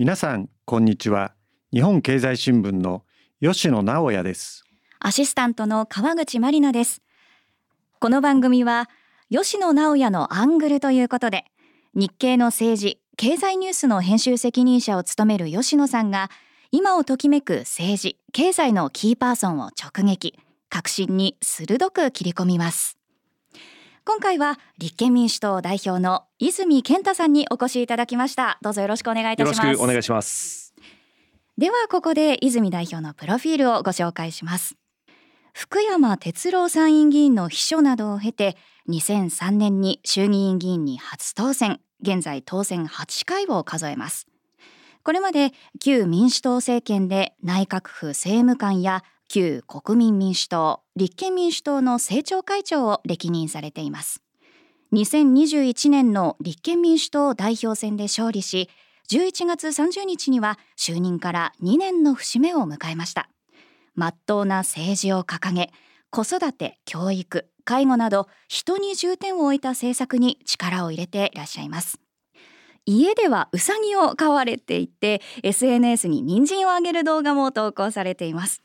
皆さんこんにちは。日本経済新聞の吉野直也です。アシスタントの川口真理奈です。この番組は吉野直也のアングルということで日経の政治経済ニュースの編集責任者を務める吉野さんが今をときめく政治経済のキーパーソンを直撃革新に鋭く切り込みます。今回は立憲民主党代表の泉健太さんにお越しいただきました。どうぞよろしくお願いいたします。よろしくお願いします。ではここで泉代表のプロフィールをご紹介します。福山哲郎参院議員の秘書などを経て2003年に衆議院議員に初当選。現在当選8回を数えます。これまで旧民主党政権で内閣府政務官や旧国民民主党立憲民主党の政調会長を歴任されています。2021年の立憲民主党代表選で勝利し11月30日には就任から2年の節目を迎えました。真っ当な政治を掲げ子育て教育介護など人に重点を置いた政策に力を入れていらっしゃいます。家ではウサギを飼われていて SNS に人参をあげる動画も投稿されています。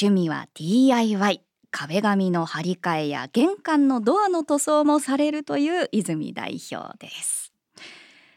趣味は DIY 壁紙の張り替えや玄関のドアの塗装もされるという泉代表です。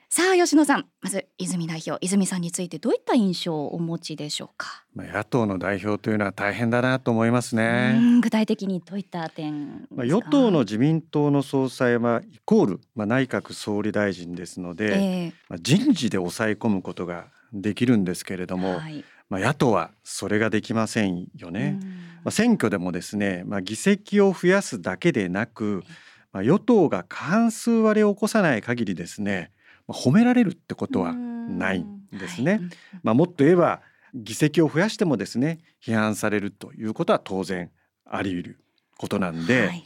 さあ吉野さん。まず泉代表泉さんについてどういった印象をお持ちでしょうか？まあ野党の代表というのは大変だなと思いますね。具体的にどういった点まあ与党の自民党の総裁はイコールまあ内閣総理大臣ですので、えー、まあ人事で抑え込むことができるんですけれども、はい、まあ野党はそれができませんよね。まあ選挙でもですね、まあ議席を増やすだけでなく、まあ与党が過半数割れを起こさない限りですね、褒められるってことはないんですね。はい、まあ、もっと言えば議席を増やしてもですね批判されるということは当然あり得ることなんで、はい、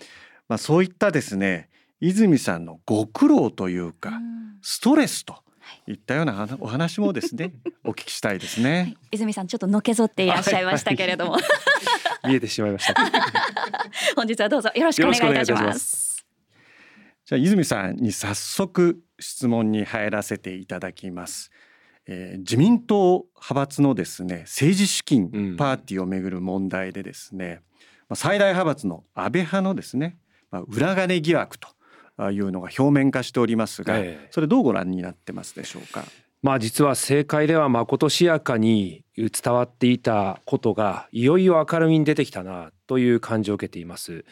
まあ、そういったですね泉さんのご苦労というかストレスとい。ったようなお話もですね お聞きしたいですね、はい、泉さんちょっとのけぞっていらっしゃいましたけれども、見えてしまいました。本日はどうぞよろしくお願いいたしますじゃあ泉さんに早速質問に入らせていただきます。えー、自民党派閥のですね政治資金パーティーをめぐる問題でですね、うん、最大派閥の安倍派のですね、まあ、裏金疑惑というのが表面化しておりますが、えそれどうご覧になってますでしょうか？まあ実は政界ではまことしやかに伝わっていたことがいよいよ明るみに出てきたなという感じを受けています。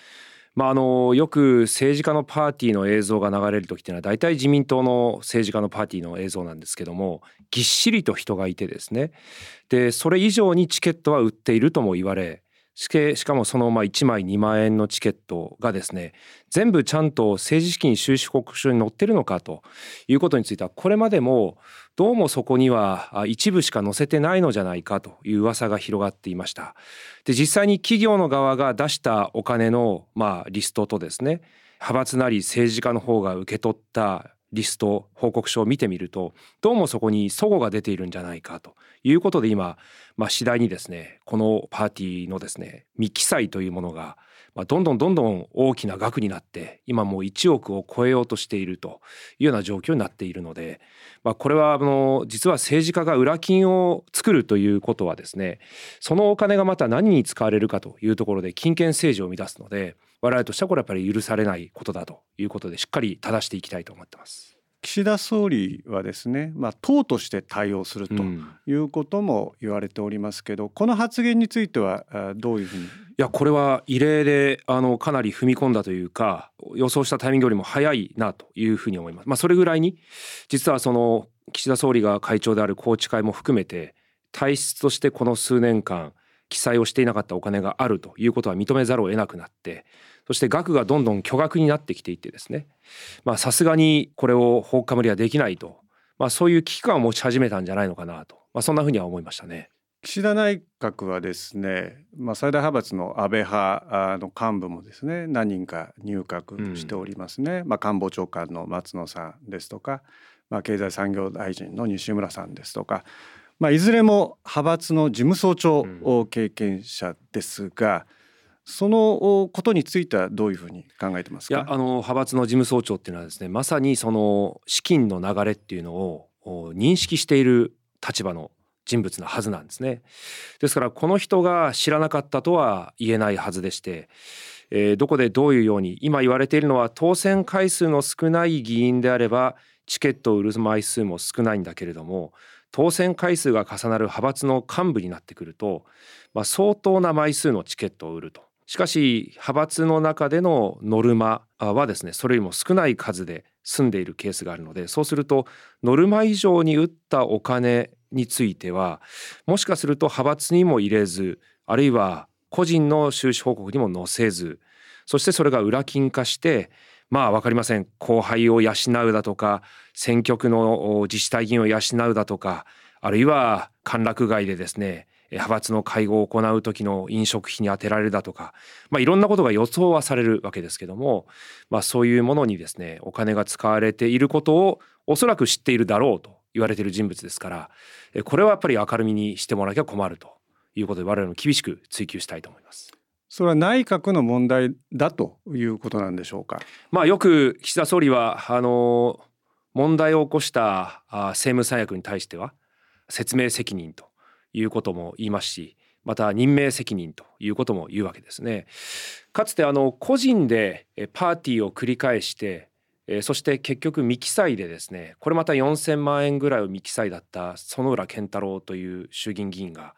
まあ、あのよく政治家のパーティーの映像が流れる時っていうのは大体自民党の政治家のパーティーの映像なんですけどもぎっしりと人がいてですね。でそれ以上にチケットは売っているとも言われしかもそのまあ1枚2万円のチケットがですね全部ちゃんと政治資金収支報告書に載ってるのかということについてはこれまでもどうもそこには一部しか載せてないのじゃないかという噂が広がっていました。で実際に企業の側が出したお金のまリストとですね派閥なり政治家の方が受け取ったリスト報告書を見てみるとどうもそこに齟齬が出ているんじゃないかということで今、まあ、次第にですねこのパーティーのですね未記載というものが、まあ、どんどんどんどん大きな額になって今もう1億を超えようとしているというような状況になっているので、まあ、これはあの実は政治家が裏金を作るということはですねそのお金がまた何に使われるかというところで金権政治を生み出すので我々としてはこれやっぱり許されないことだということでしっかり正していきたいと思ってます。岸田総理はですね、まあ、党として対応するということも言われておりますけど、うん、この発言についてはどういうふうに？いやこれは異例であのかなり踏み込んだというか予想したタイミングよりも早いなというふうに思います。まあ、それぐらいに実はその岸田総理が会長である宏池会も含めて体質としてこの数年間記載をしていなかったお金があるということは認めざるを得なくなってそして額がどんどん巨額になってきていてですね。さすがにこれを放火無理はできないと、まあ、そういう危機感を持ち始めたんじゃないのかなと、まあ、そんなふうには思いましたね。岸田内閣はですね、まあ、最大派閥の安倍派の幹部もですね何人か入閣しておりますね、うん、まあ、官房長官の松野さんですとか、まあ、経済産業大臣の西村さんですとか、まあ、いずれも派閥の事務総長経験者ですが、うんそのことについてはどういうふうに考えてますか？いやあの派閥の事務総長っていうのはですねまさにその資金の流れっていうのを認識している立場の人物なはずなんですね。ですからこの人が知らなかったとは言えないはずでして、えー、どこでどういうように今言われているのは当選回数の少ない議員であればチケットを売る枚数も少ないんだけれども当選回数が重なる派閥の幹部になってくると、まあ、相当な枚数のチケットを売ると。しかし派閥の中でのノルマはですねそれよりも少ない数で済んでいるケースがあるのでそうするとノルマ以上に打ったお金についてはもしかすると派閥にも入れずあるいは個人の収支報告にも載せずそしてそれが裏金化してまあ分かりません後輩を養うだとか選挙区の自治体議員を養うだとかあるいは歓楽街でですね派閥の会合を行う時の飲食費に充てられるだとか、まあ、いろんなことが予想はされるわけですけども、まあ、そういうものにですねお金が使われていることをおそらく知っているだろうと言われている人物ですからこれはやっぱり明るみにしてもらわなきゃ困るということで我々も厳しく追及したいと思います。それは内閣の問題だということなんでしょうか？まあよく岸田総理はあの問題を起こした政務三役に対しては説明責任ということも言いますしまた任命責任ということも言うわけですね。かつてあの個人でパーティーを繰り返してそして結局未記載でですねこれまた4,000万円ぐらいを未記載だった園浦健太郎という衆議院議員が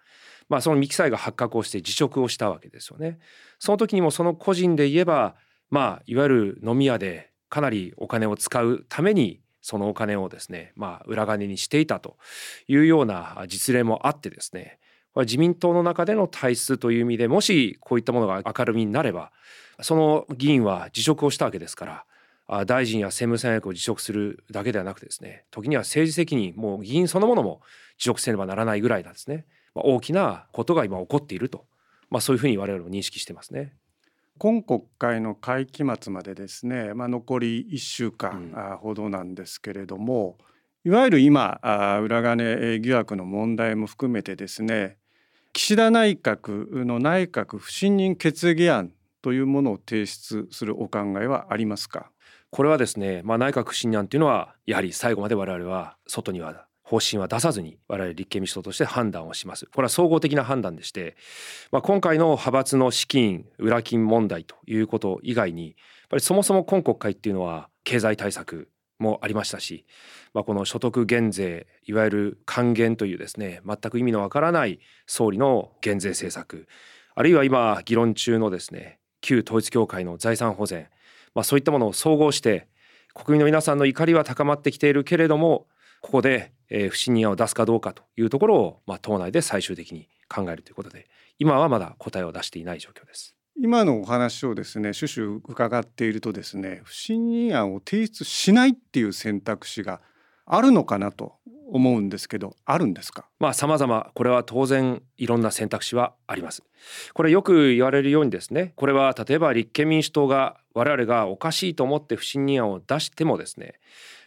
まあ、その未記載が発覚をして辞職をしたわけですよね。その時にもその個人で言えば、まあ、いわゆる飲み屋でかなりお金を使うためにそのお金をですね、まあ、裏金にしていたというような実例もあってですね自民党の中での体質という意味でもしこういったものが明るみになればその議員は辞職をしたわけですから大臣や政務三役を辞職するだけではなくてですね時には政治責任もう議員そのものも辞職せねばならないぐらいなんですね。まあ、大きなことが今起こっていると、まあ、そういうふうに我々も認識してますね。今国会の会期末までですね、まあ、残り1週間ほどなんですけれども、うん、いわゆる今裏金疑惑の問題も含めてですね岸田内閣の内閣不信任決議案というものを提出するお考えはありますか？これはですね、まあ、内閣不信任案というのはやはり最後まで我々は外には方針は出さずに我々立憲民主党として判断をします。これは総合的な判断でして、まあ、今回の派閥の資金裏金問題ということ以外にやっぱりそもそも今国会っていうのは経済対策もありましたし、まあ、この所得減税いわゆる還元というですね全く意味のわからない総理の減税政策あるいは今議論中のですね旧統一教会の財産保全、まあ、そういったものを総合して国民の皆さんの怒りは高まってきているけれどもここで、えー、不信任案を出すかどうかというところを、まあ、党内で最終的に考えるということで今はまだ答えを出していない状況です。今のお話をですね種々伺っているとですね不信任案を提出しないっていう選択肢があるのかなと思うんですけどあるんですか？まあ様々これは当然いろんな選択肢はありますこれよく言われるようにですねこれは例えば立憲民主党が我々がおかしいと思って不信任案を出してもですね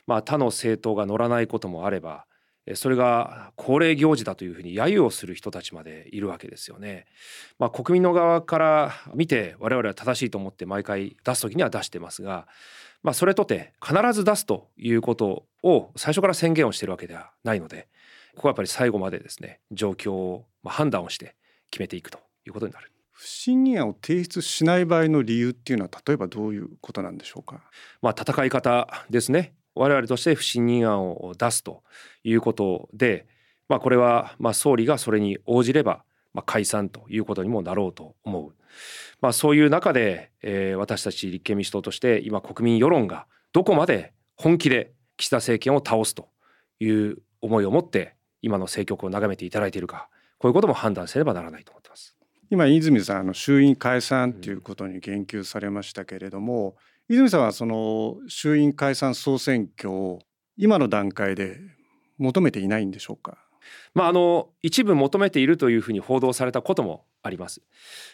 まあ、他の政党が乗らないこともあればそれが恒例行事だというふうに揶揄をする人たちまでいるわけですよね。まあ、国民の側から見て我々は正しいと思って毎回出す時には出してますが、まあ、それとて必ず出すということを最初から宣言をしているわけではないのでここはやっぱり最後までですね状況を判断をして決めていくということになる。不信任案を提出しない場合の理由っていうのは例えばどういうことなんでしょうか？まあ戦い方ですね。我々として不信任案を出すということで、まあ、これはまあ総理がそれに応じればまあ解散ということにもなろうと思う、まあ、そういう中で、えー、私たち立憲民主党として今国民世論がどこまで本気で岸田政権を倒すという思いを持って今の政局を眺めていただいているかこういうことも判断せねばならないと思ってます。今泉さんあの衆院解散ということに言及されましたけれども、泉さんはその衆院解散総選挙を今の段階で求めていないんでしょうか？まあ、あの一部求めているというふうに報道されたこともあります。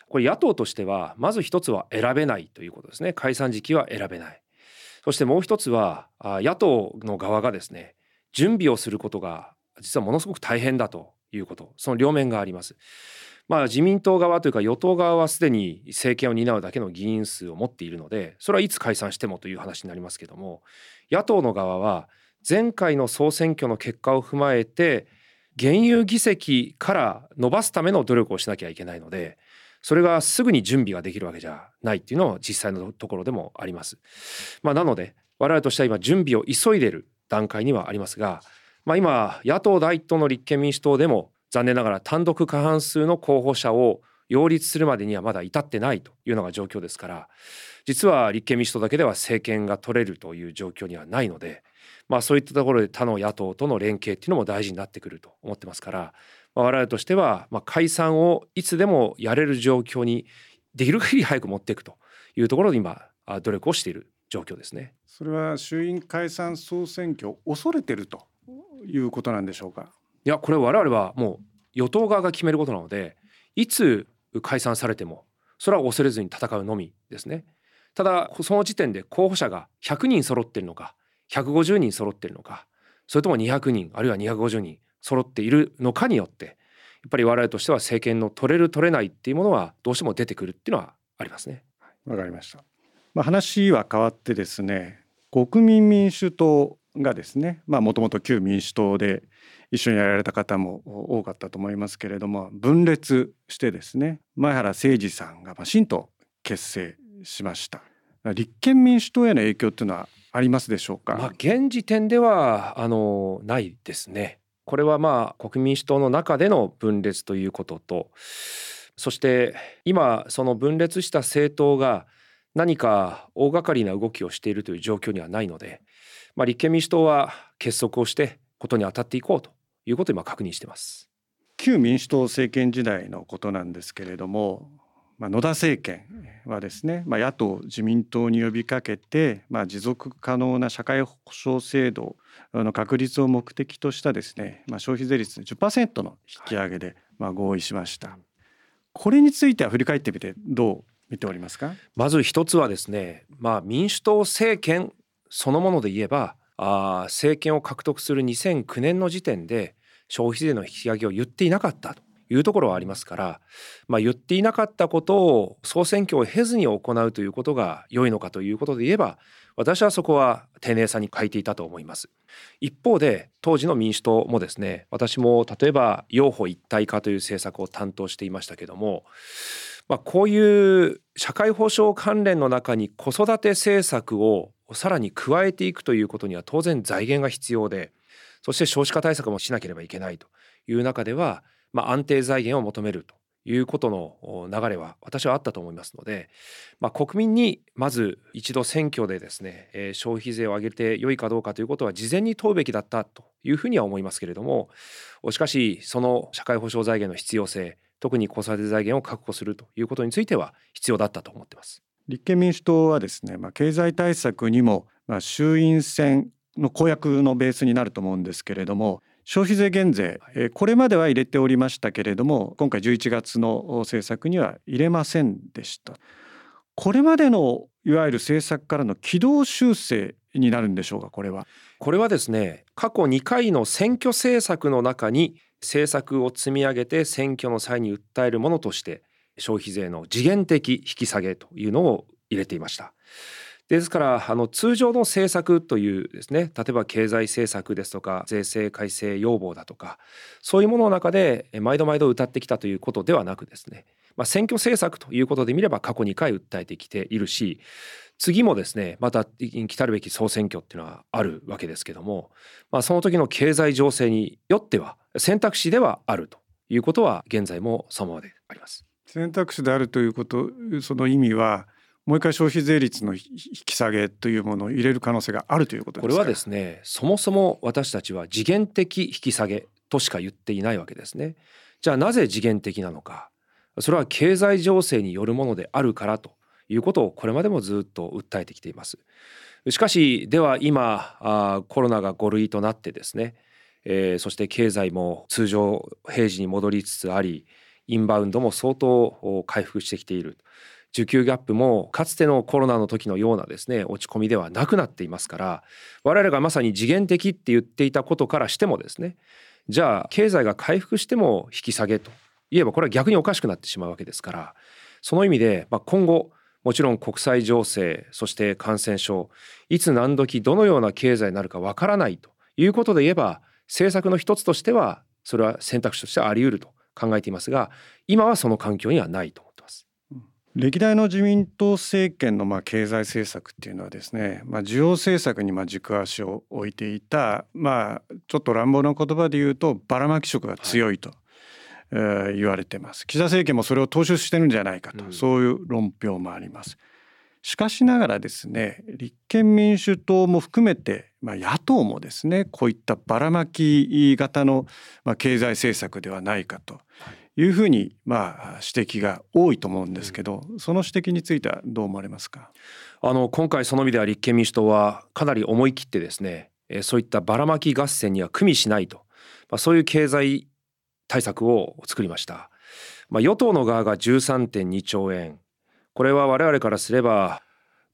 これ野党としてはまず一つは選べないということですね。解散時期は選べない。そしてもう一つは野党の側がですね準備をすることが実はものすごく大変だということその両面があります。まあ、自民党側というか与党側はすでに政権を担うだけの議員数を持っているのでそれはいつ解散してもという話になりますけども野党の側は前回の総選挙の結果を踏まえて現有議席から伸ばすための努力をしなきゃいけないのでそれがすぐに準備ができるわけじゃないっていうのは実際のところでもあります。まあ、なので我々としては今準備を急いでいる段階にはありますが、まあ、今野党第一党の立憲民主党でも残念ながら単独過半数の候補者を擁立するまでにはまだ至ってないというのが状況ですから実は立憲民主党だけでは政権が取れるという状況にはないので、まあ、そういったところで他の野党との連携っていうのも大事になってくると思ってますから、まあ、我々としては、まあ、解散をいつでもやれる状況にできる限り早く持っていくというところで今努力をしている状況ですね。それは衆院解散総選挙を恐れてるということなんでしょうか？いやこれ我々はもう与党側が決めることなのでいつ解散されてもそれは恐れずに戦うのみですね。ただその時点で候補者が100人揃っているのか150人揃っているのかそれとも200人あるいは250人揃っているのかによってやっぱり我々としては政権の取れる取れないっていうものはどうしても出てくるっていうのはありますね。わかりました。まあ、話は変わってですね国民民主党がですねもともと旧民主党で一緒にやられた方も多かったと思いますけれども分裂してですね前原誠司さんが新党結成しました。立憲民主党への影響っていうのはありますでしょうか、まあ、現時点ではあのないですね。これはまあ国民主党の中での分裂ということとそして今その分裂した政党が何か大掛かりな動きをしているという状況にはないので、まあ、立憲民主党は結束をしてことに当たっていこうということを今確認しています旧民主党政権時代のことなんですけれども、まあ、野田政権はですね、まあ、野党自民党に呼びかけて、まあ、持続可能な社会保障制度の確立を目的としたですね、まあ、消費税率10%の引き上げで、まあ、合意しました。これについては振り返ってみてどう見ておりますか？まず一つはですね、まあ、民主党政権そのもので言えばあ政権を獲得する2009年の時点で消費税の引き上げを言っていなかったというところはありますから、まあ、言っていなかったことを総選挙を経ずに行うということが良いのかということで言えば私はそこは丁寧さに欠いていたと思います。一方で当時の民主党もですね私も例えば養護一体化という政策を担当していましたけどもまあ、こういう社会保障関連の中に子育て政策をさらに加えていくということには当然財源が必要でそして少子化対策もしなければいけないという中では、まあ、安定財源を求めるということの流れは私はあったと思いますので、まあ、国民にまず一度選挙でですね、消費税を上げて良いかどうかということは事前に問うべきだったというふうには思いますけれどもしかしその社会保障財源の必要性特に子育て財源を確保するということについては必要だったと思っています。立憲民主党はですね、まあ、経済対策にも、まあ、衆院選の公約のベースになると思うんですけれども消費税減税、えこれまでは入れておりましたけれども今回11月の政策には入れませんでした。これまでのいわゆる政策からの軌道修正になるんでしょうかこれは。これはですね過去2回の選挙政策の中に政策を積み上げて選挙の際に訴えるものとして消費税の次元的引き下げというのを入れていました。ですからあの通常の政策というですね例えば経済政策ですとか税制改正要望だとかそういうものの中で毎度毎度歌ってきたということではなくですね、まあ、選挙政策ということで見れば過去2回訴えてきているし次もですねまた来たるべき総選挙っていうのはあるわけですけども、まあ、その時の経済情勢によっては選択肢ではあるということは現在もそのままであります。選択肢であるということその意味はもう一回消費税率の引き下げというものを入れる可能性があるということこれはですねそもそも私たちは次元的引き下げとしか言っていないわけですね。じゃあなぜ次元的なのかそれは経済情勢によるものであるからということをこれまでもずっと訴えてきています。しかしでは今あコロナが5類となってですね、えー、そして経済も通常平時に戻りつつありインバウンドも相当回復してきている。需給ギャップもかつてのコロナの時のようなですね落ち込みではなくなっていますから我々がまさに次元的って言っていたことからしてもですねじゃあ経済が回復しても引き下げといえばこれは逆におかしくなってしまうわけですからその意味で、まあ、今後もちろん国際情勢そして感染症いつ何時どのような経済になるかわからないということで言えば政策の一つとしてはそれは選択肢としてあり得ると。考えていますが今はその環境にはないと思ってます。歴代の自民党政権のまあ経済政策っていうのはですね、まあ、需要政策にまあ軸足を置いていた、まあ、ちょっと乱暴な言葉で言うとばらまき色が強いと、はいえー、言われてます岸田政権もそれを踏襲してるんじゃないかと、うん、そういう論評もあります。しかしながらですね立憲民主党も含めて、まあ、野党もですねこういったばらまき型の、まあ、経済政策ではないかとい。うふうに、まあ、指摘が多いと思うんですけど、その指摘についてはどう思われますか？あの今回その意味では立憲民主党はかなり思い切ってですねそういったばらまき合戦には組みしないと、まあ、そういう経済対策を作りました。まあ、与党の側が13.2兆円これは我々からすれば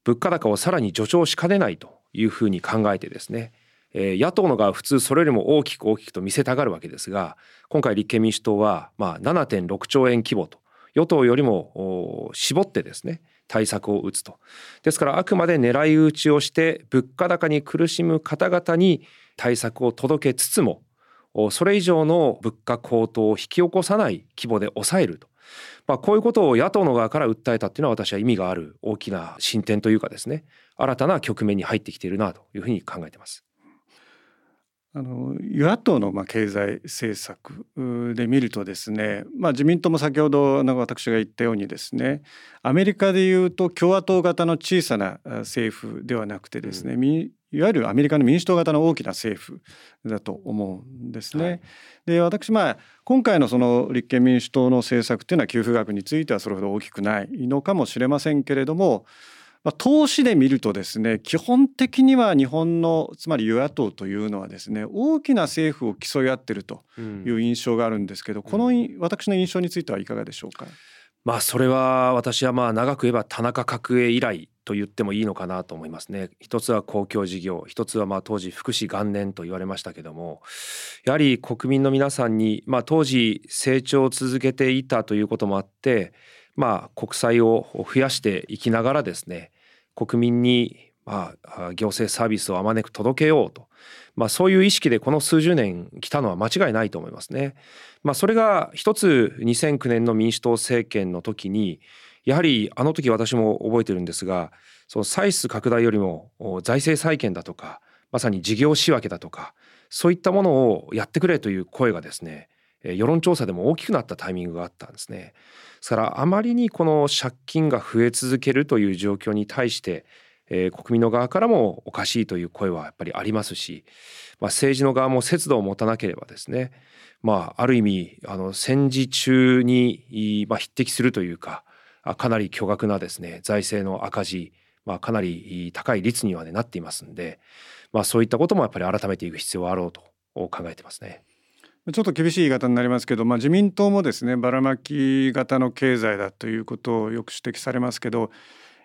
物価高をさらに助長しかねないというふうに考えてですね野党の側普通それよりも大きく大きくと見せたがるわけですが今回立憲民主党はまあ7.6兆円規模と与党よりも絞ってですね対策を打つと。ですからあくまで狙い撃ちをして物価高に苦しむ方々に対策を届けつつもそれ以上の物価高騰を引き起こさない規模で抑えると。まあ、こういうことを野党の側から訴えたっていうのは私は意味がある大きな進展というかですね新たな局面に入ってきているなというふうに考えています。あの与野党のまあ経済政策で見るとですね、まあ、自民党も先ほどの私が言ったようにですねアメリカでいうと共和党型の小さな政府ではなくてですね、うん、いわゆるアメリカの民主党型の大きな政府だと思うんですね。はい、で私まあ今回のその立憲民主党の政策っていうのは給付額についてはそれほど大きくないのかもしれませんけれどもまあ、投資で見るとですね基本的には日本のつまり与野党というのはですね大きな政府を競い合ってるという印象があるんですけど、うん、この私の印象についてはいかがでしょうか？まあそれは私はまあ長く言えば田中角栄以来と言ってもいいのかなと思いますね。一つは公共事業、一つはまあ当時福祉元年と言われましたけども、やはり国民の皆さんにまあ当時成長を続けていたということもあって、まあ国債を増やしていきながらですね、国民にまあ行政サービスをあまねく届けようと、まあ、そういう意識でこの数十年来たのは間違いないと思いますね。まあ、それが一つ2009年の民主党政権の時にやはりあの時私も覚えてるんですがその歳出拡大よりも財政再建だとかまさに事業仕分けだとかそういったものをやってくれという声がですね世論調査でも大きくなったタイミングがあったんですね。ですからあまりにこの借金が増え続けるという状況に対して、えー、国民の側からもおかしいという声はやっぱりありますし、まあ、政治の側も節度を持たなければですね、まあ、ある意味あの戦時中に、まあ、匹敵するというかかなり巨額なですね財政の赤字、まあ、かなり高い率には、ね、なっていますんで、まあ、そういったこともやっぱり改めていく必要はあろうと考えてますね。ちょっと厳しい言い方になりますけど、まあ、自民党もですねばらまき型の経済だということをよく指摘されますけど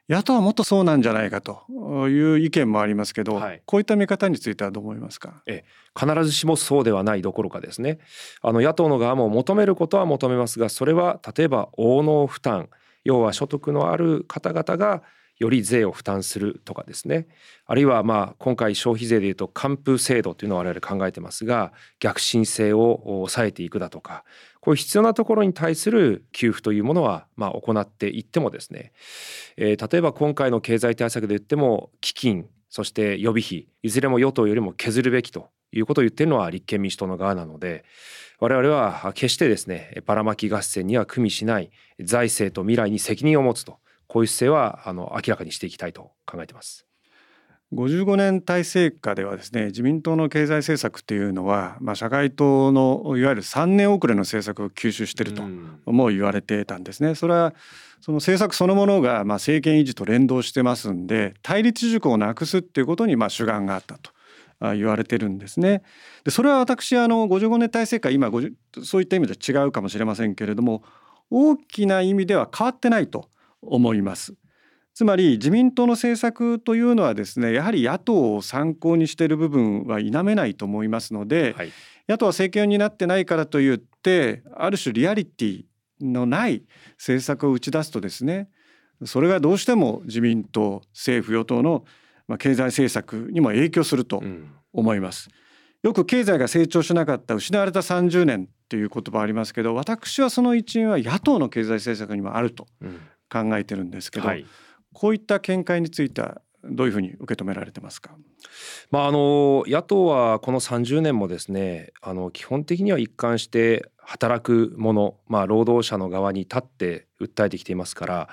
野党はもっとそうなんじゃないかという意見もありますけど、はい、こういった見方についてはどう思いますか？え必ずしもそうではないどころかですね。あの野党の側も求めることは求めますがそれは例えば応能負担要は所得のある方々がより税を負担するとかですね。あるいはまあ今回消費税でいうと還付制度というのを我々考えてますが逆進性を抑えていくだとかこういう必要なところに対する給付というものはまあ行っていってもですね、えー、例えば今回の経済対策で言っても基金そして予備費いずれも与党よりも削るべきということを言っているのは立憲民主党の側なので我々は決してですねばらまき合戦には組みしない財政と未来に責任を持つとこういう姿勢はあの明らかにしていきたいと考えています。55年体制下ではですね自民党の経済政策っていうのは、まあ、社会党のいわゆる3年遅れの政策を吸収しているとも言われてたんですね。それはその政策そのものがまあ政権維持と連動してますんで対立軸をなくすっていうことにまあ主眼があったと。言われてるんですね。でそれは私あの55年体制下今そういった意味では違うかもしれませんけれども大きな意味では変わってないと思います。つまり自民党の政策というのはですねやはり野党を参考にしている部分は否めないと思いますので、はい、野党は政権になってないからといってある種リアリティのない政策を打ち出すとですねそれがどうしても自民党政府与党の経済政策にも影響すると思います。よく経済が成長しなかった失われた30年っていう言葉ありますけど私はその一因は野党の経済政策にもあると考えてるんですけど、うんはい、こういった見解についてはどういうふうに受け止められてますか？まああの野党はこの30年もですねあの基本的には一貫して働く者、まあ、労働者の側に立って訴えてきていますから、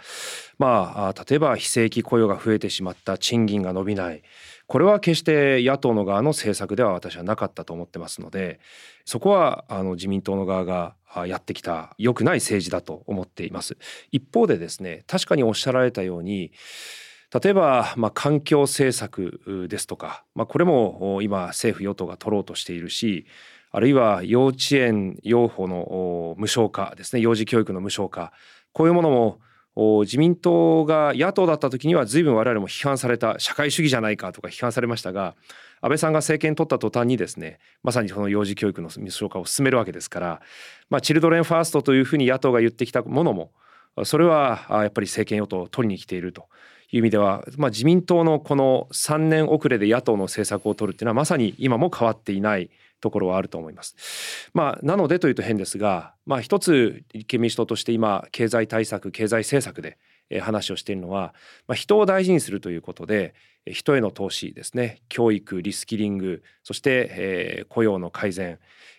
まあ、例えば非正規雇用が増えてしまった賃金が伸びないこれは決して野党の側の政策では私はなかったと思ってますのでそこはあの自民党の側がやってきた良くない政治だと思っています。一方でですね確かにおっしゃられたように例えば、まあ、環境政策ですとか、まあ、これも今政府与党が取ろうとしているしあるいは幼稚園養護の無償化ですね幼児教育の無償化こういうものも自民党が野党だった時には随分我々も批判された社会主義じゃないかとか批判されましたが安倍さんが政権取った途端にですねまさにその幼児教育の無償化を進めるわけですから、まあ、チルドレンファーストというふうに野党が言ってきたものもそれはやっぱり政権与党を取りに来ているという意味では、まあ、自民党のこの3年遅れで野党の政策を取るっていうのはまさに今も変わっていないところはあると思います。まあ、なのでというと変ですが、まあ、一つ立憲民主党として今経済対策経済政策で話をしているのは、まあ、人を大事にするということで人への投資ですね。教育リスキリングそして、え、雇用の改善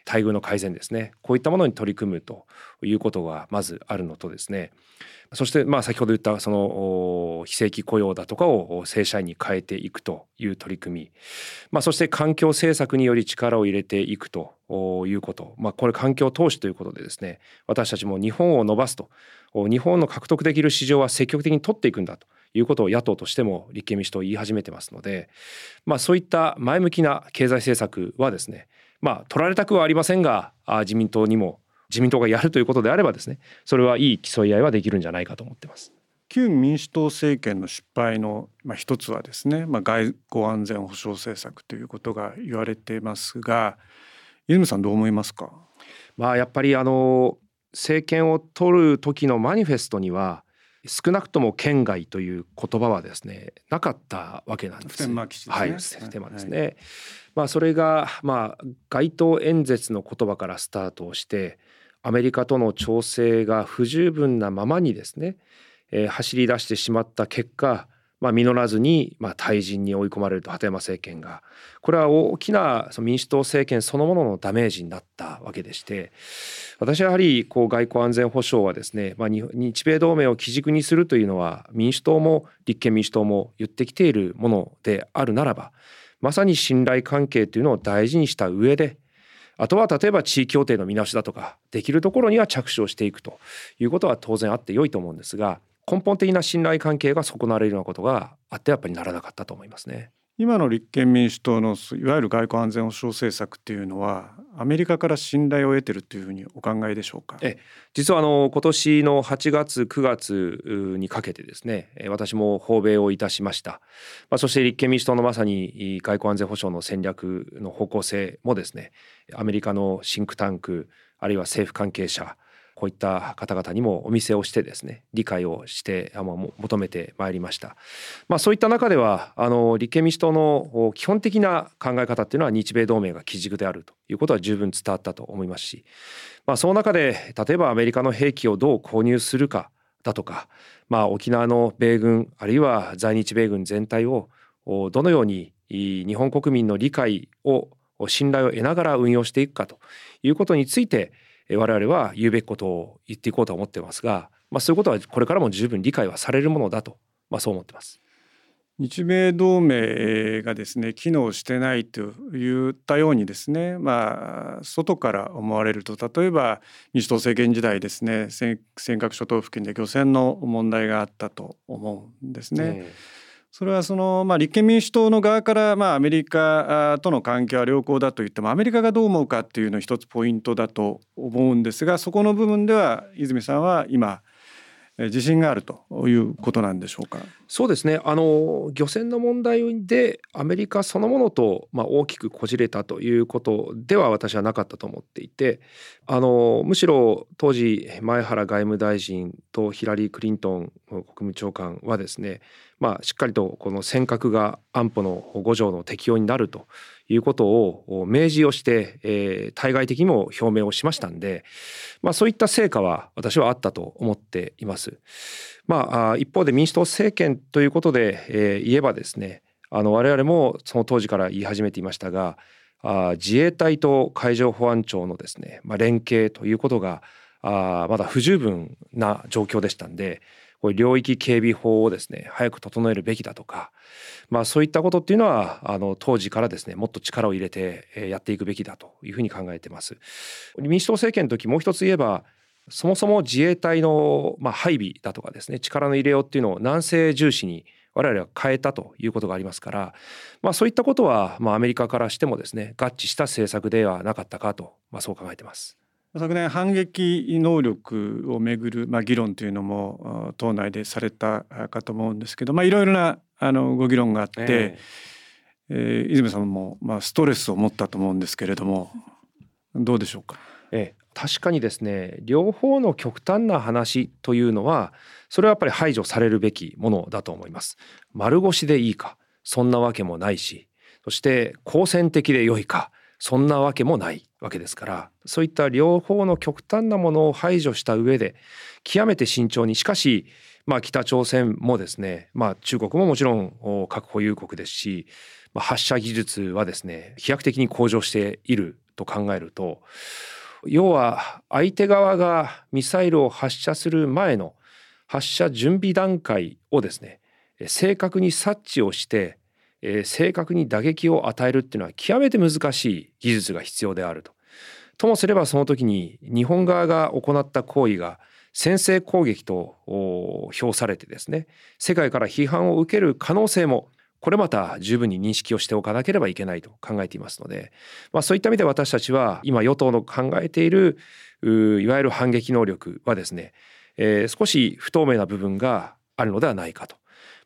待遇の改善ですね。こういったものに取り組むということがまずあるのとですね。そしてまあ先ほど言ったその非正規雇用だとかを正社員に変えていくという取り組み、まあ、そして環境政策により力を入れていくということ、まあ、これ環境投資ということでですね。私たちも日本を伸ばすと。日本の獲得できる市場は積極的に取っていくんだと。いうことを野党としても立憲民主党言い始めてますので、まあ、そういった前向きな経済政策はですねまあ取られたくはありませんが自民党にも自民党がやるということであればですねそれはいい競い合いはできるんじゃないかと思ってます。旧民主党政権の失敗の、まあ、一つはですね、まあ、外交安全保障政策ということが言われていますが泉さんどう思いますか、まあ、やっぱりあの政権を取る時のマニフェストには少なくとも県外という言葉はですねなかったわけなんです。ね、はい、普天間ですね。はい、まあそれがまあ街頭演説の言葉からスタートをしてアメリカとの調整が不十分なままにですね、えー、走り出してしまった結果まあ、実らずに、まあ、退陣に追い込まれると鳩山政権がこれは大きなその民主党政権そのもののダメージになったわけでして私はやはりこう外交安全保障はですね、まあ、日米同盟を基軸にするというのは民主党も立憲民主党も言ってきているものであるならばまさに信頼関係というのを大事にした上であとは例えば地位協定の見直しだとかできるところには着手をしていくということは当然あって良いと思うんですが根本的な信頼関係が損なわれるようなことがあってやっぱりならなかったと思いますね。今の立憲民主党のいわゆる外交安全保障政策っていうのはアメリカから信頼を得てるというふうにお考えでしょうか？え実はあの今年の8月9月にかけてですね私も訪米をいたしました、まあ、そして立憲民主党のまさに外交安全保障の戦略の方向性もですねアメリカのシンクタンクあるいは政府関係者こういった方々にもお見せをしてですね理解をしてあの求めてまいりました。まあ、そういった中ではあの立憲民主党の基本的な考え方っていうのは日米同盟が基軸であるということは十分伝わったと思いますし、まあ、その中で例えばアメリカの兵器をどう購入するかだとか、まあ、沖縄の米軍あるいは在日米軍全体をどのように日本国民の理解を信頼を得ながら運用していくかということについて我々は言うべきことを言っていこうと思ってますが、まあ、そういうことはこれからも十分理解はされるものだと、まあ、そう思ってます。日米同盟がですね機能してないといったようにですねまあ外から思われると例えば民主党政権時代ですね尖閣諸島付近で漁船の問題があったと思うんですね。えーそれはその、まあ、立憲民主党の側から、まあ、アメリカとの関係は良好だと言ってもアメリカがどう思うかっていうのは一つポイントだと思うんですがそこの部分では泉さんは今自信があるということなんでしょうか？そうですね。あの漁船の問題でアメリカそのものとまあ大きくこじれたということでは私はなかったと思っていて、あのむしろ当時前原外務大臣とヒラリー・クリントン国務長官はですね、まあ、しっかりとこの尖閣が安保の5条の適用になるということを明示をして、えー、対外的にも表明をしましたんで、まあ、そういった成果は私はあったと思っています。まあ、一方で民主党政権ということで、えー、言えばですねあの我々もその当時から言い始めていましたが自衛隊と海上保安庁のですね、まあ、連携ということがあまだ不十分な状況でしたんでこれ領域警備法をですね早く整えるべきだとか、まあ、そういったことっていうのはあの当時からですねもっと力を入れてやっていくべきだというふうに考えてます。民主党政権の時もう一つ言えばそもそも自衛隊の、まあ、配備だとかですね力の入れようっていうのを南西重視に我々は変えたということがありますから、まあ、そういったことは、まあ、アメリカからしてもですね合致した政策ではなかったかと、まあ、そう考えてます。昨年反撃能力をめぐる、まあ、議論というのも党内でされたかと思うんですけど、まあ、いろいろなあのご議論があって、えー、えー、泉さんも、まあ、ストレスを持ったと思うんですけれどもどうでしょうか？ええ、確かにですね両方の極端な話というのはそれはやっぱり排除されるべきものだと思います。丸腰でいいかそんなわけもないしそして好戦的で良いかそんなわけもないわけですからそういった両方の極端なものを排除した上で極めて慎重にしかしまあ北朝鮮もですねまあ中国ももちろん核保有国ですし、発射技術はですね飛躍的に向上していると考えると要は相手側がミサイルを発射する前の発射準備段階をですね正確に察知をしてえー、正確に打撃を与えるっていうのは極めて難しい技術が必要であると。ともすればその時に日本側が行った行為が先制攻撃と評されてですね世界から批判を受ける可能性もこれまた十分に認識をしておかなければいけないと考えていますので、まあ、そういった意味で私たちは今与党の考えているいわゆる反撃能力はですね、えー、少し不透明な部分があるのではないかと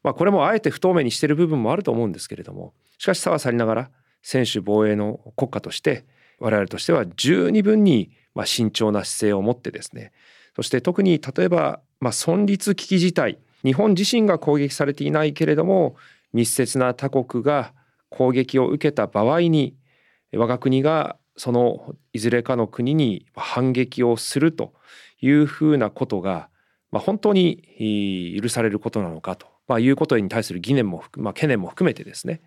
まあ、これもあえて不透明にしている部分もあると思うんですけれどもしかしさはさりながら専守防衛の国家として我々としては十二分にま慎重な姿勢を持ってですねそして特に例えばま存立危機事態日本自身が攻撃されていないけれども密接な他国が攻撃を受けた場合に我が国がそのいずれかの国に反撃をするというふうなことが、まあ、本当に許されることなのかとまあ、いうことに対する疑念も、まあ、懸念も含めてですね。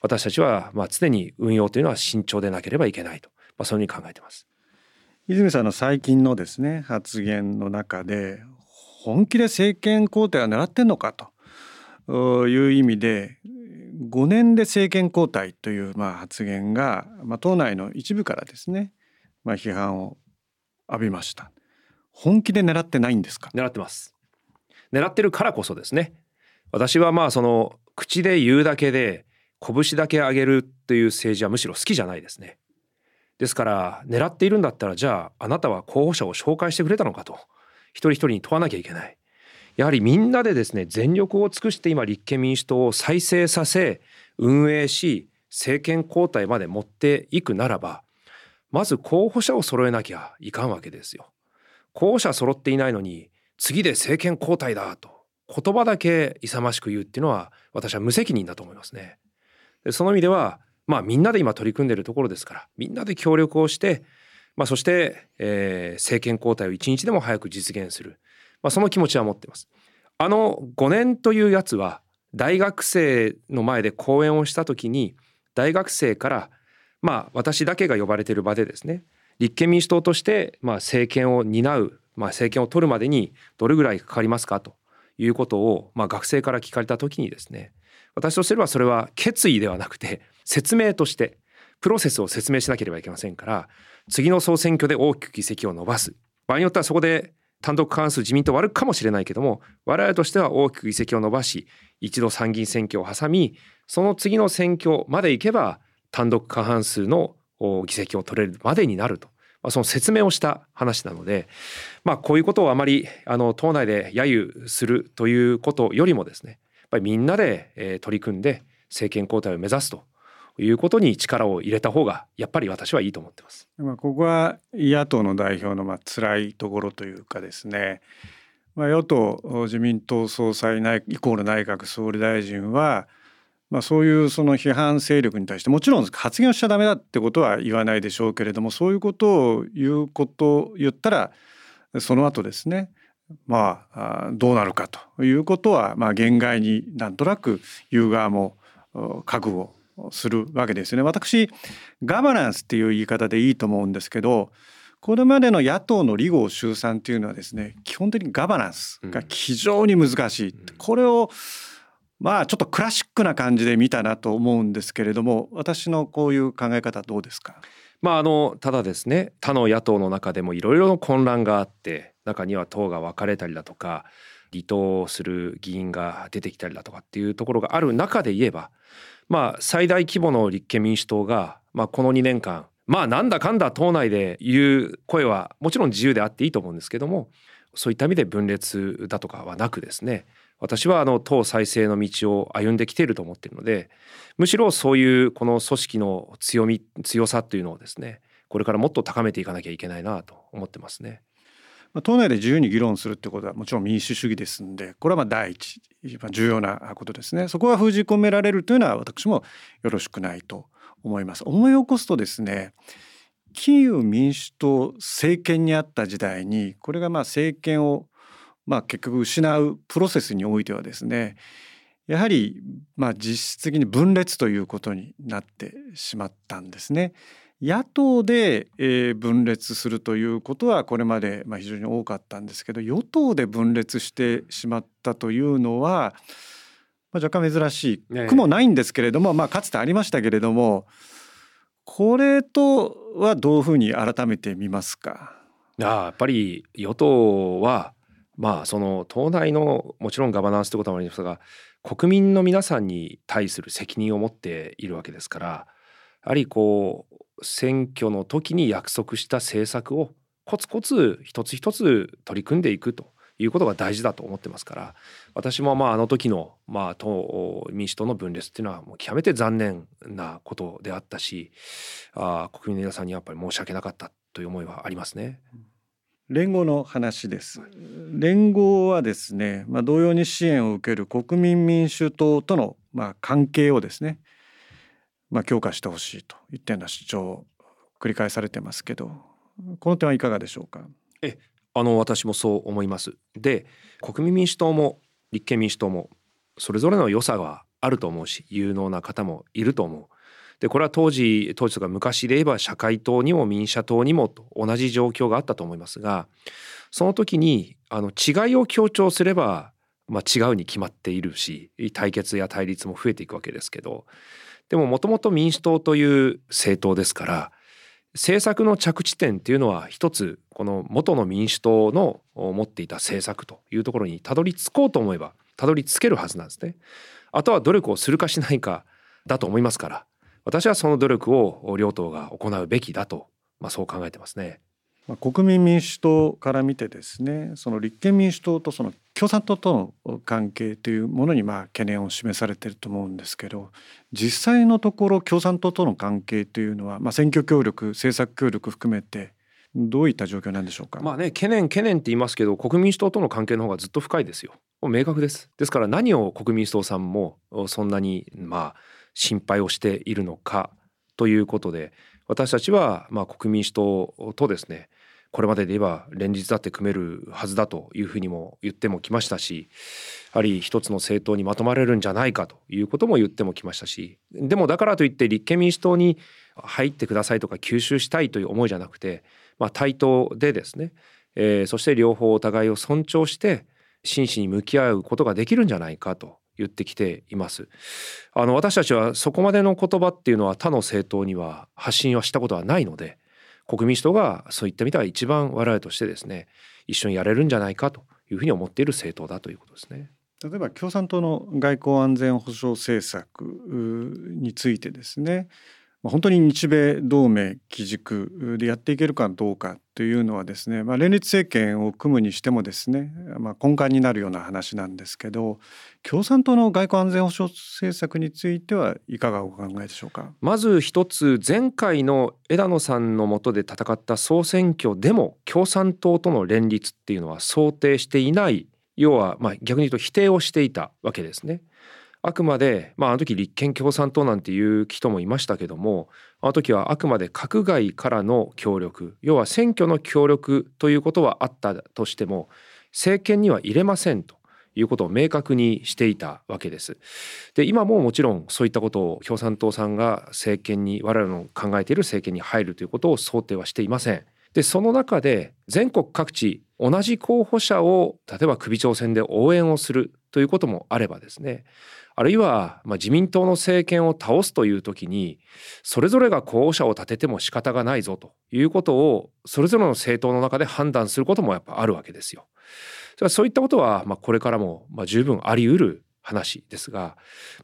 私たちはまあ常に運用というのは慎重でなければいけないと、まあ、そういうふうに考えてます。泉さんの最近のですね発言の中で本気で政権交代を狙ってんのかと。いう意味で5年で政権交代というまあ発言が、まあ、党内の一部からですね、まあ、批判を浴びました。本気で狙ってないんですか？狙ってます。狙ってるからこそですね私はまあその口で言うだけで拳だけ上げるっていう政治はむしろ好きじゃないですね。ですから狙っているんだったらじゃああなたは候補者を紹介してくれたのかと一人一人に問わなきゃいけない。やはりみんなでですね全力を尽くして今立憲民主党を再生させ運営し政権交代まで持っていくならばまず候補者を揃えなきゃいかんわけですよ。候補者揃っていないのに次で政権交代だと言葉だけ勇ましく言うっていうのは私は無責任だと思いますね。でその意味ではまあみんなで今取り組んでいるところですからみんなで協力をして、まあ、そして、えー、政権交代を一日でも早く実現する、まあ、その気持ちは持っています。あの5年というやつは大学生の前で講演をした時に大学生からまあ私だけが呼ばれている場でですね立憲民主党としてまあ政権を担う、まあ、政権を取るまでにどれぐらいかかりますかということを、まあ、学生から聞かれた時にですね私とすればそれは決意ではなくて説明としてプロセスを説明しなければいけませんから次の総選挙で大きく議席を伸ばす。場合によってはそこで単独過半数自民党割るかもしれないけども我々としては大きく議席を伸ばし一度参議院選挙を挟みその次の選挙まで行けば単独過半数の議席を取れるまでになると。まあ、その説明をした話なので、まあ、こういうことをあまりあの党内で揶揄するということよりもですねやっぱりみんなで、えー、取り組んで政権交代を目指すということに力を入れた方がやっぱり私はいいと思ってます。まあここは野党の代表のまあ辛いところというかですねまあ、与党自民党総裁イコール内閣総理大臣は、まあ、そういうその批判勢力に対してもちろん発言をしちゃダメだってことは言わないでしょうけれどもそういうことを言うこと言ったらその後ですねまあどうなるかということはまあ限界になんとなく言う側も覚悟するわけですよね。私ガバナンスっていう言い方でいいと思うんですけどこれまでの野党の離合集散というのはですね基本的にガバナンスが非常に難しい、うん、これをまあちょっとクラシックな感じで見たなと思うんですけれども私のこういう考え方どうですか？まああのただですね他の野党の中でもいろいろ混乱があって中には党が分かれたりだとか離党する議員が出てきたりだとかっていうところがある中で言えばまあ最大規模の立憲民主党がまあこの2年間まあなんだかんだ党内で言う声はもちろん自由であっていいと思うんですけどもそういった意味で分裂だとかはなくですね私はあの党再生の道を歩んできていると思っているのでむしろそういうこの組織の強み強さというのをですねこれからもっと高めていかなきゃいけないなと思ってますね。党内で自由に議論するってことはもちろん民主主義ですんでこれはまあ第一番重要なことですねそこは封じ込められるというのは私もよろしくないと思います思い起こすとですねキーウ民主党政権にあった時代にこれがまあ政権をまあ結局失うプロセスにおいてはですねやはりまあ実質的に分裂ということになってしまったんですね。野党で、え分裂するということはこれまでま非常に多かったんですけど与党で分裂してしまったというのはまあ、若干珍しい。くもないんですけれども、まあ、かつてありましたけれどもこれとはどういうふうに改めて見ますか？やっぱり与党はまあその党内のもちろんガバナンスということもありますが国民の皆さんに対する責任を持っているわけですからやはりこう選挙の時に約束した政策をコツコツ一つ一つ取り組んでいくということが大事だと思ってますから私もまああの時のまあ党民主党の分裂っていうのはもう極めて残念なことであったしあ国民の皆さんにやっぱり申し訳なかったという思いはありますね。連合の話です。連合はですね、まあ、同様に支援を受ける国民民主党とのまあ関係をですね、まあ、強化してほしいといったような主張を繰り返されてますけどこの点はいかがでしょうか？えあの私もそう思います。で国民民主党も立憲民主党もそれぞれの良さはあると思うし有能な方もいると思う。でこれは当時当時とか昔で言えば社会党にも民社党にもと同じ状況があったと思いますがその時にあの違いを強調すれば、まあ、違うに決まっているし対決や対立も増えていくわけですけどでももともと民主党という政党ですから政策の着地点っていうのは一つこの元の民主党の持っていた政策というところにたどり着こうと思えばたどり着けるはずなんですね。あとは努力をするかしないかだと思いますから私はその努力を両党が行うべきだと、まあ、そう考えてますね。国民民主党から見てですねその立憲民主党とその共産党との関係というものにまあ懸念を示されていると思うんですけど実際のところ共産党との関係というのは、まあ、選挙協力政策協力含めてどういった状況なんでしょうか？まあね懸念懸念って言いますけど国民主党との関係の方がずっと深いですよ。明確です。ですから何を国民主党さんもそんなにまあ心配をしているのかということで私たちはまあ国民主党とですねこれまでで言えば連日だって組めるはずだというふうにも言ってもきましたしやはり一つの政党にまとまれるんじゃないかということも言ってもきましたしでもだからといって立憲民主党に入ってくださいとか吸収したいという思いじゃなくて、まあ、対等でですね、えー、そして両方お互いを尊重して真摯に向き合うことができるんじゃないかと言ってきています。あの私たちはそこまでの言葉っていうのは他の政党には発信はしたことはないので国民主党がそういった意味では一番我々としてですね一緒にやれるんじゃないかというふうに思っている政党だということですね。例えば共産党の外交安全保障政策についてですね本当に日米同盟基軸でやっていけるかどうかというのはですね、まあ、連立政権を組むにしてもですね、まあ、根幹になるような話なんですけど共産党の外交安全保障政策についてはいかがお考えでしょうか？まず一つ前回の枝野さんの下で戦った総選挙でも共産党との連立っていうのは想定していない要はまあ逆に言うと否定をしていたわけですね。あくまで、まあ、あの時立憲共産党なんていう人もいましたけどもあの時はあくまで閣外からの協力要は選挙の協力ということはあったとしても政権には入れませんということを明確にしていたわけです。で今ももちろんそういったことを共産党さんが政権に我々の考えている政権に入るということを想定はしていません。でその中で全国各地同じ候補者を例えば首長選で応援をするということもあればですねあるいは、まあ、自民党の政権を倒すという時にそれぞれが候補者を立てても仕方がないぞということをそれぞれの政党の中で判断することもやっぱあるわけですよ。そういったことは、まあ、これからも、まあ、十分あり得る話ですが、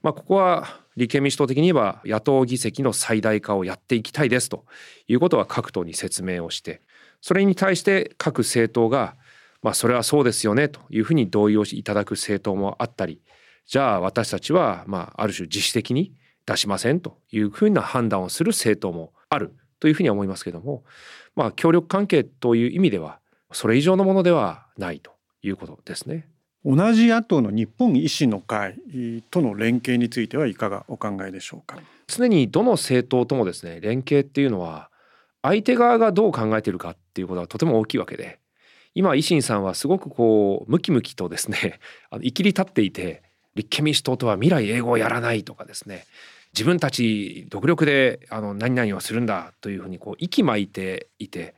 まあ、ここは立憲民主党的に言えば野党議席の最大化をやっていきたいですということは各党に説明をしてそれに対して各政党がまあそれはそうですよねというふうに同意をいただく政党もあったりじゃあ私たちはまあある種自主的に出しませんというふうな判断をする政党もあるというふうには思いますけどもまあ協力関係という意味ではそれ以上のものではないということですね。同じ野党の日本維新の会との連携についてはいかがお考えでしょうか？常にどの政党ともですね連携っていうのは相手側がどう考えているかっていうことはとても大きいわけで今維新さんはすごくこうムキムキとですねあの生きり立っていて立憲民主党とは未来永劫やらないとかですね自分たち独力であの何々をするんだというふうにこう息巻いていて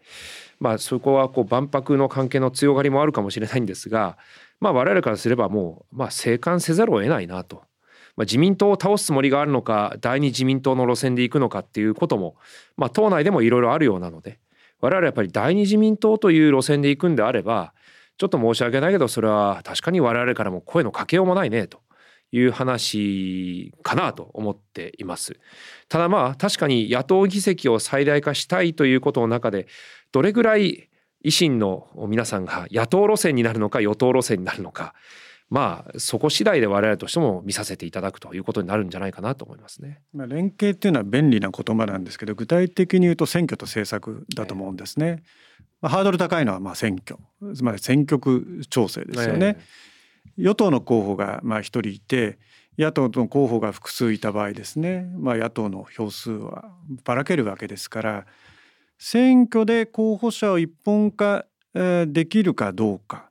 まあそこはこう万博の関係の強がりもあるかもしれないんですがまあ我々からすればもうまあ静観せざるを得ないなと。まあ、自民党を倒すつもりがあるのか第二自民党の路線で行くのかっていうことも、まあ、党内でもいろいろあるようなので我々やっぱり第二自民党という路線で行くんであればちょっと申し訳ないけどそれは確かに我々からも声のかけようもないねという話かなと思っています。ただまあ確かに野党議席を最大化したいということの中でどれぐらい維新の皆さんが野党路線になるのか与党路線になるのかまあそこ次第で我々としても見させていただくということになるんじゃないかなと思いますね。まあ連携っていうのは便利な言葉なんですけど具体的に言うと選挙と政策だと思うんですね。まあ、ハードル高いのはまあ選挙つまり選挙区調整ですよね。与党の候補がまあ一人いて野党の候補が複数いた場合ですね、まあ、野党の票数はばらけるわけですから選挙で候補者を一本化できるかどうか。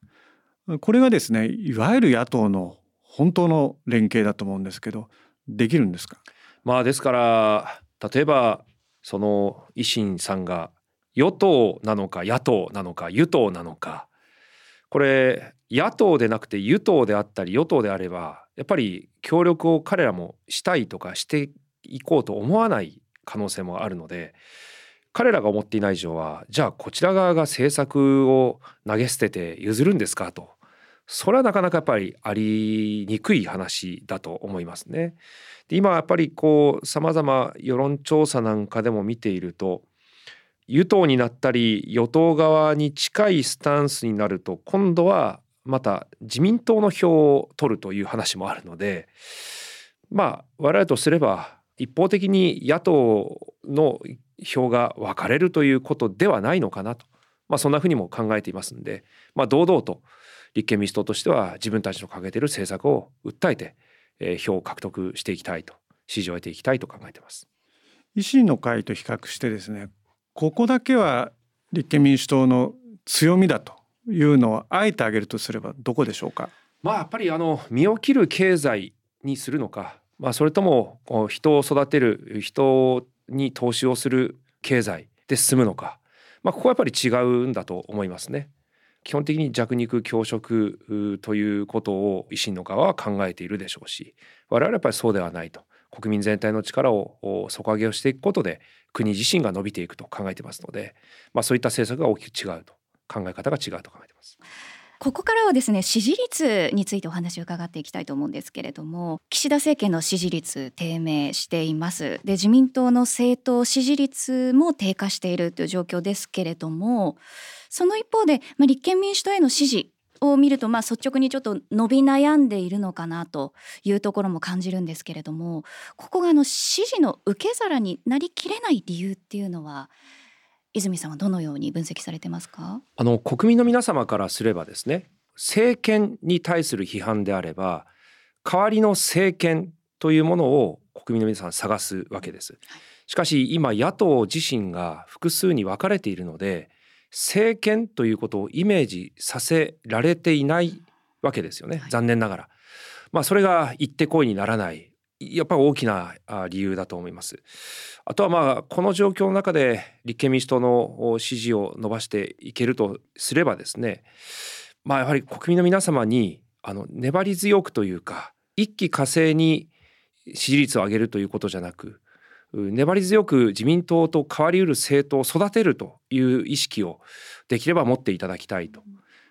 これがですねいわゆる野党の本当の連携だと思うんですけどできるんですか？まあですから例えばその維新さんが与党なのか野党なのか与党なのかこれ野党でなくて与党であったり与党であればやっぱり協力を彼らもしたいとかしていこうと思わない可能性もあるので彼らが思っていない以上はじゃあこちら側が政策を投げ捨てて譲るんですかとそれはなかなかやっぱりありにくい話だと思いますね。で今やっぱりこうさまざま世論調査なんかでも見ていると与党になったり与党側に近いスタンスになると今度はまた自民党の票を取るという話もあるのでまあ我々とすれば一方的に野党の票が分かれるということではないのかなと、まあ、そんなふうにも考えていますんで、まあ、堂々と立憲民主党としては自分たちの掲げている政策を訴えて、えー、票を獲得していきたいと支持を得ていきたいと考えています。維新の会と比較してですねここだけは立憲民主党の強みだというのをあえて挙げるとすればどこでしょうか？まあやっぱりあの身を切る経済にするのか、まあ、それとも人を育てる人に投資をする経済で進むのか、まあ、ここはやっぱり違うんだと思いますね。基本的に弱肉強食ということを維新の側は考えているでしょうし我々はやっぱりそうではないと。国民全体の力を底上げをしていくことで国自身が伸びていくと考えてますので、まあ、そういった政策が大きく違うと考え方が違うと考えてます。ここからはですね支持率についてお話を伺っていきたいと思うんですけれども岸田政権の支持率低迷していますで自民党の政党支持率も低下しているという状況ですけれどもその一方で、まあ、立憲民主党への支持を見るとまあ率直にちょっと伸び悩んでいるのかなというところも感じるんですけれどもここがあの支持の受け皿になりきれない理由っていうのは泉さんはどのように分析されてますか？あの国民の皆様からすればですね政権に対する批判であれば代わりの政権というものを国民の皆さん探すわけです。しかし今野党自身が複数に分かれているので政権ということをイメージさせられていないわけですよね、はい、残念ながら。まあそれが言ってこいにならないやっぱり大きな理由だと思います。あとはまあこの状況の中で立憲民主党の支持を伸ばしていけるとすればですねまあやはり国民の皆様にあの粘り強くというか一気火星に支持率を上げるということじゃなく粘り強く自民党と変わりうる政党を育てるという意識をできれば持っていただきたいと。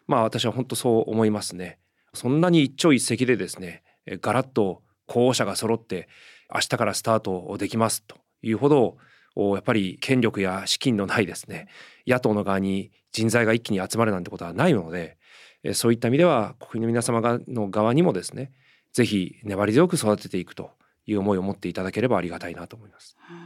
まあ私は本当そう思いますね。そんなに一朝一夕でですねガラッと候補者が揃って明日からスタートできますというほどやっぱり権力や資金のないですね。野党の側に人材が一気に集まるなんてことはないのでそういった意味では国民の皆様の側にもですねぜひ粘り強く育てていくという思いを持っていただければありがたいなと思います。うん、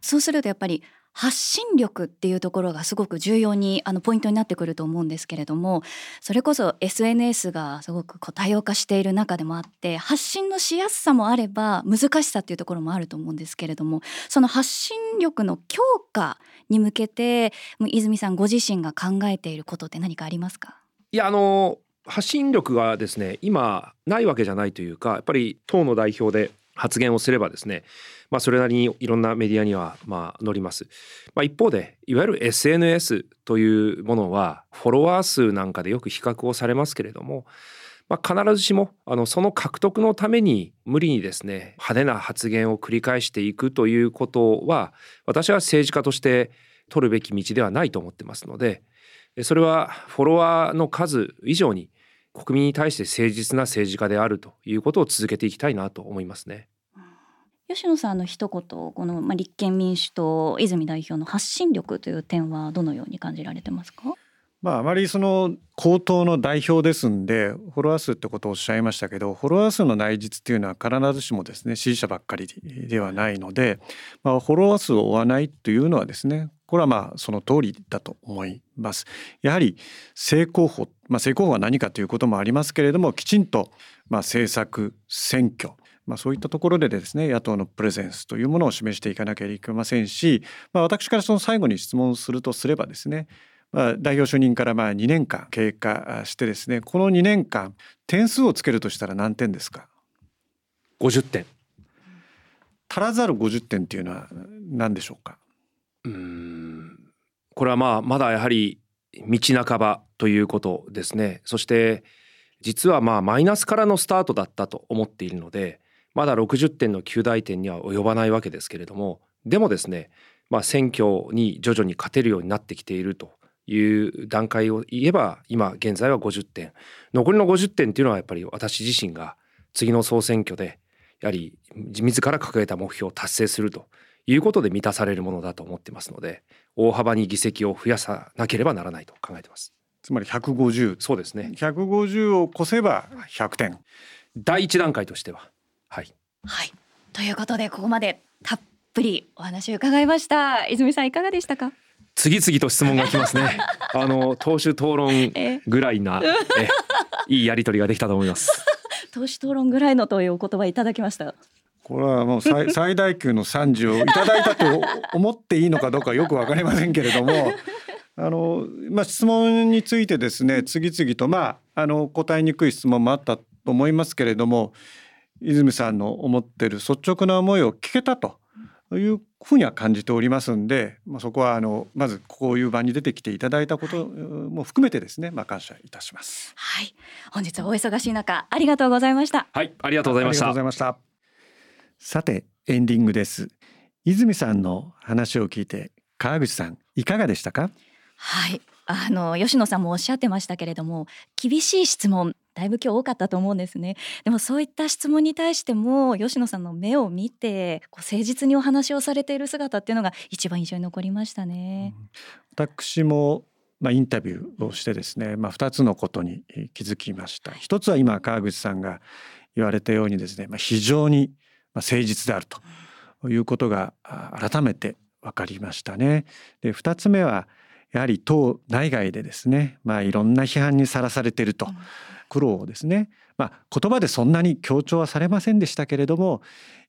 そうするとやっぱり発信力っていうところがすごく重要にあのポイントになってくると思うんですけれどもそれこそ SNS がすごくこう多様化している中でもあって発信のしやすさもあれば難しさっていうところもあると思うんですけれどもその発信力の強化に向けて泉さんご自身が考えていることって何かありますか？いやあの発信力がですね今ないわけじゃないというかやっぱり党の代表で発言をすればですね、まあ、それなりにいろんなメディアにはまあ載ります、まあ、一方でいわゆる SNS というものはフォロワー数なんかでよく比較をされますけれども、まあ、必ずしもあのその獲得のために無理にですね派手な発言を繰り返していくということは私は政治家として取るべき道ではないと思ってますのでそれはフォロワーの数以上に国民に対して誠実な政治家であるということを続けていきたいなと思いますね。吉野さんの一言この、まあ、立憲民主党泉代表の発信力という点はどのように感じられてますか？まあ、あまりその公党の代表ですんでフォロワー数ってことをおっしゃいましたけどフォロワー数の内実っていうのは必ずしもですね支持者ばっかりではないので、まあ、フォロワー数を追わないというのはですねこれはまあその通りだと思います。やはり正候補、まあ、正候補は何かということもありますけれどもきちんとまあ政策選挙まあ、そういったところでですね野党のプレゼンスというものを示していかなければいけませんし、まあ、私からその最後に質問するとすればですねまあ、代表就任からまあ2年間経過してですねこの2年間点数をつけるとしたら何点ですか？50点。足らざる50点っていうのは何でしょうか？うんこれはまあまだやはり道半ばということですね。そして実はまあマイナスからのスタートだったと思っているのでまだ60点の9大点には及ばないわけですけれどもでもですねまあ選挙に徐々に勝てるようになってきているという段階を言えば今現在は50点。残りの50点っていうのはやっぱり私自身が次の総選挙でやはり自ら掲げた目標を達成するということで満たされるものだと思ってますので大幅に議席を増やさなければならないと考えてます。つまり150そうですね。150を超せば100点。第一段階としては。はい。はい。ということでここまでたっぷりお話を伺いました。泉さんいかがでしたか？次々と質問が来ますね。あの党首討論ぐらいな、え いいやり取りができたと思います。党首討論ぐらいのというお言葉いただきました。これはもう最 最大級の賛辞をいただいたと思っていいのかどうかよくわかりませんけれども。あのまあ、質問についてですね次々と、まあ、あの答えにくい質問もあったと思いますけれども泉さんの思っている率直な思いを聞けたというふうには感じておりますんで、まあ、そこはあのまずこういう場に出てきていただいたことも含めてですね、まあ、感謝いたします。はい、本日はお忙しい中ありがとうございました。はい、ありがとうございました。さてエンディングです。泉さんの話を聞いて川口さんいかがでしたか？はい。あの吉野さんもおっしゃってましたけれども厳しい質問だいぶ今日多かったと思うんですね。でもそういった質問に対しても吉野さんの目を見てこう誠実にお話をされている姿っていうのが一番印象に残りましたね、うん、私もまあ、インタビューをしてですね、まあ、2つのことに気づきました。一つは今川口さんが言われたようにですね、まあ、非常に誠実であるということが改めて分かりましたね。で2つ目はやはり党内外でですね、まあ、いろんな批判にさらされていると、苦労をですね、まあ、言葉でそんなに強調はされませんでしたけれども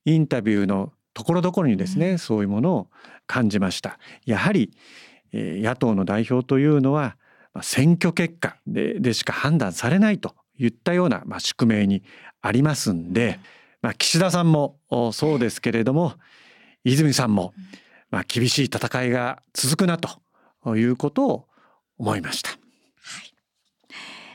インタビューのところどころにですね、うん、そういうものを感じました。やはり、えー、野党の代表というのは、まあ、選挙結果ででしか判断されないといったような、まあ、宿命にありますんで、まあ、岸田さんもそうですけれども泉さんも、まあ、厳しい戦いが続くなということを思いました。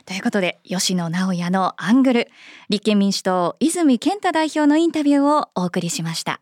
ということで吉野直也のアングル立憲民主党泉健太代表のインタビューをお送りしました。